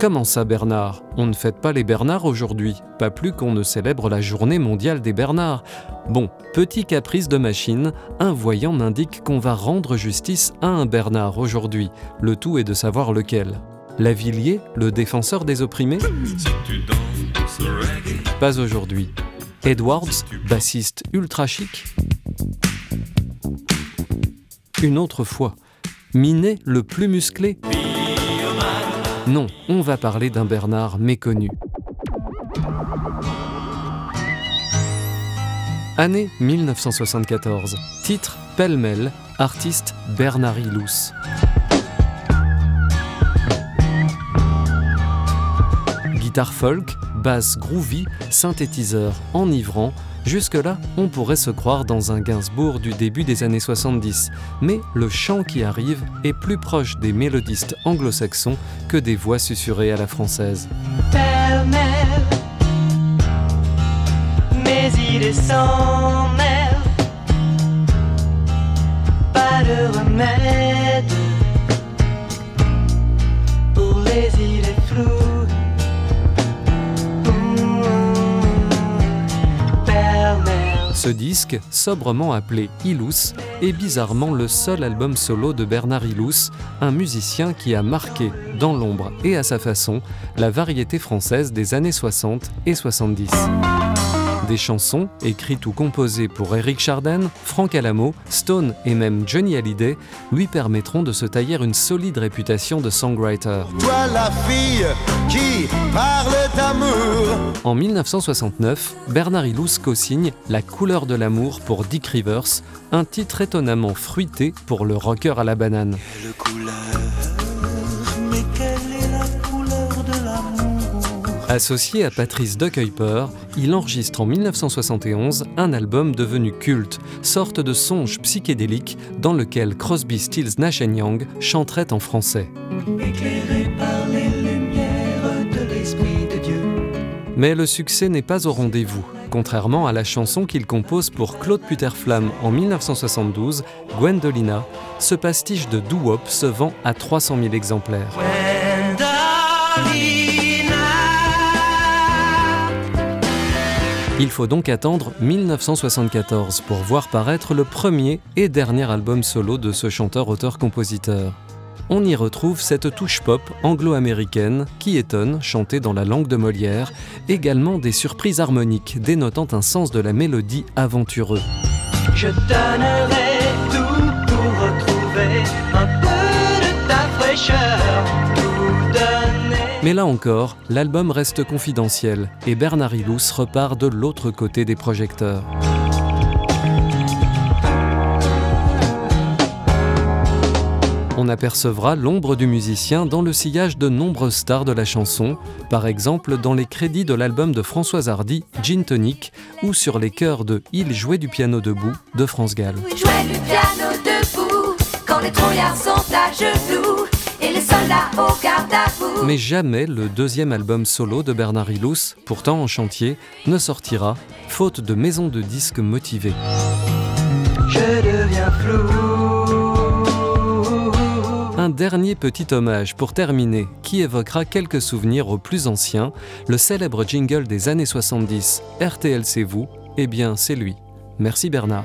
Comment ça Bernard? On ne fête pas les Bernards aujourd'hui, pas plus qu'on ne célèbre la journée mondiale des Bernards. Bon, petit caprice de machine, un voyant m'indique qu'on va rendre justice à un Bernard aujourd'hui. Le tout est de savoir lequel. Lavillier, le défenseur des opprimés? Pas aujourd'hui. Edwards, bassiste ultra chic? Une autre fois. Minet, le plus musclé? Non, on va parler d'un Bernard méconnu. Année 1974. Titre Pêle-mêle, artiste Bernard Hilous. Guitare folk, basse groovy, synthétiseur enivrant, Jusque-là, on pourrait se croire dans un Gainsbourg du début des années 70, mais le chant qui arrive est plus proche des mélodistes anglo-saxons que des voix susurrées à la française. Ce disque, sobrement appelé Ilous, est bizarrement le seul album solo de Bernard Ilous, un musicien qui a marqué, dans l'ombre et à sa façon, la variété française des années 60 et 70. Des chansons, écrites ou composées pour Eric Chardin, Frank Alamo, Stone et même Johnny Hallyday, lui permettront de se tailler une solide réputation de songwriter. Toi la fille qui parle d'amour En 1969, Bernard Hilous co-signe La couleur de l'amour pour Dick Rivers, un titre étonnamment fruité pour le rocker à la banane. Associé à Patrice Duckuyper, il enregistre en 1971 un album devenu culte, sorte de songe psychédélique dans lequel Crosby, Stills, Nash Young chanterait en français. Mais le succès n'est pas au rendez-vous. Contrairement à la chanson qu'il compose pour Claude Puterflamme en 1972, Gwendolina, ce pastiche de doo-wop se vend à 300 000 exemplaires. Il faut donc attendre 1974 pour voir paraître le premier et dernier album solo de ce chanteur-auteur-compositeur. On y retrouve cette touche pop anglo-américaine qui étonne, chantée dans la langue de Molière, également des surprises harmoniques dénotant un sens de la mélodie aventureux. Mais là encore, l'album reste confidentiel et Bernard Hilous repart de l'autre côté des projecteurs. On apercevra l'ombre du musicien dans le sillage de nombreuses stars de la chanson, par exemple dans les crédits de l'album de Françoise Hardy, Gin Tonic, ou sur les chœurs de Il jouait du piano debout de France Gall. du piano debout quand les sont à genoux. Mais jamais le deuxième album solo de Bernard Hilous, pourtant en chantier, ne sortira, faute de maison de disques motivée. Un dernier petit hommage pour terminer, qui évoquera quelques souvenirs aux plus anciens, le célèbre jingle des années 70, RTL c'est vous, eh bien c'est lui. Merci Bernard.